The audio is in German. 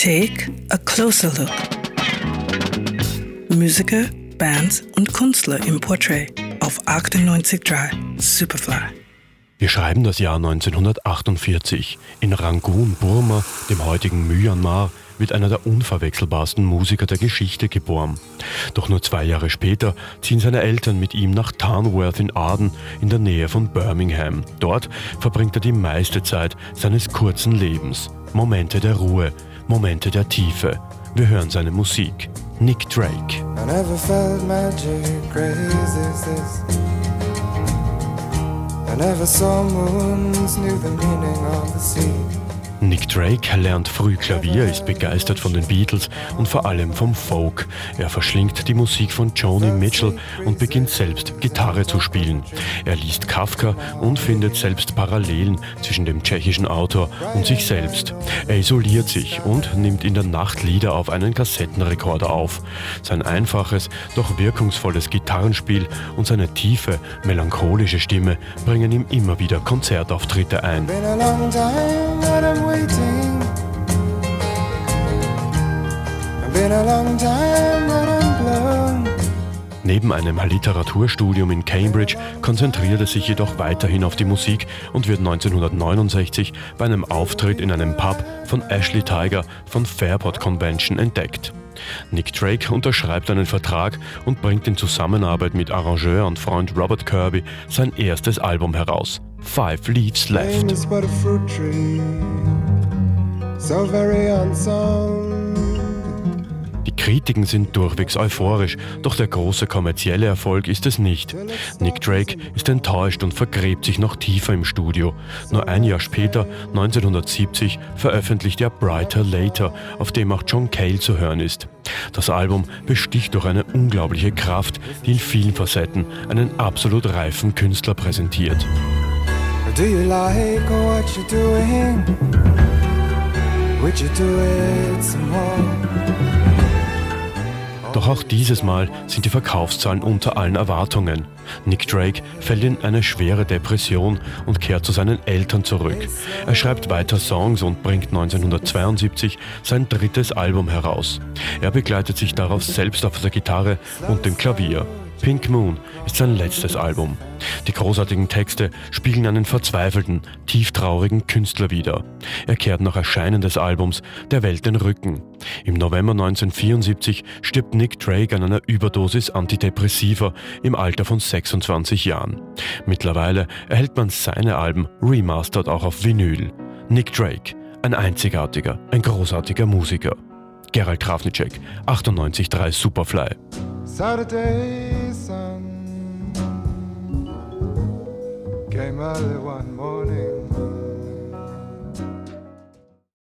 Take a closer look. Musiker, Bands und Künstler im Portrait auf 98.3 Superfly. Wir schreiben das Jahr 1948. In Rangoon, Burma, dem heutigen Myanmar, wird einer der unverwechselbarsten Musiker der Geschichte geboren. Doch nur zwei Jahre später ziehen seine Eltern mit ihm nach Tarnworth in Arden in der Nähe von Birmingham. Dort verbringt er die meiste Zeit seines kurzen Lebens. Momente der Ruhe, Momente der Tiefe. Wir hören seine Musik. Nick Drake. I never felt magic crazy. I never saw moons, knew the meaning of. Nick Drake lernt früh Klavier, ist begeistert von den Beatles und vor allem vom Folk. Er verschlingt die Musik von Joni Mitchell und beginnt selbst Gitarre zu spielen. Er liest Kafka und findet selbst Parallelen zwischen dem tschechischen Autor und sich selbst. Er isoliert sich und nimmt in der Nacht Lieder auf einen Kassettenrekorder auf. Sein einfaches, doch wirkungsvolles Gitarrenspiel und seine tiefe, melancholische Stimme bringen ihm immer wieder Konzertauftritte ein waiting. Been a long time, but I'm blown. Neben einem Literaturstudium in Cambridge konzentriert er sich jedoch weiterhin auf die Musik und wird 1969 bei einem Auftritt in einem Pub von Ashley Tiger von Fairport Convention entdeckt. Nick Drake unterschreibt einen Vertrag und bringt in Zusammenarbeit mit Arrangeur und Freund Robert Kirby sein erstes Album heraus, Five Leaves Left. Kritiken sind durchwegs euphorisch, doch der große kommerzielle Erfolg ist es nicht. Nick Drake ist enttäuscht und vergräbt sich noch tiefer im Studio. Nur ein Jahr später, 1970, veröffentlicht er Brighter Later, auf dem auch John Cale zu hören ist. Das Album besticht durch eine unglaubliche Kraft, die in vielen Facetten einen absolut reifen Künstler präsentiert. Do you like what you're doing? Would you do it some more? Doch auch dieses Mal sind die Verkaufszahlen unter allen Erwartungen. Nick Drake fällt in eine schwere Depression und kehrt zu seinen Eltern zurück. Er schreibt weiter Songs und bringt 1972 sein drittes Album heraus. Er begleitet sich darauf selbst auf der Gitarre und dem Klavier. Pink Moon ist sein letztes Album. Die großartigen Texte spiegeln einen verzweifelten, tieftraurigen Künstler wider. Er kehrt nach Erscheinen des Albums der Welt den Rücken. Im November 1974 stirbt Nick Drake an einer Überdosis Antidepressiva im Alter von 26 Jahren. Mittlerweile erhält man seine Alben remastered auch auf Vinyl. Nick Drake, ein einzigartiger, ein großartiger Musiker. Gerald Krafnicek, 98.3 Superfly. Saturday came early one morning.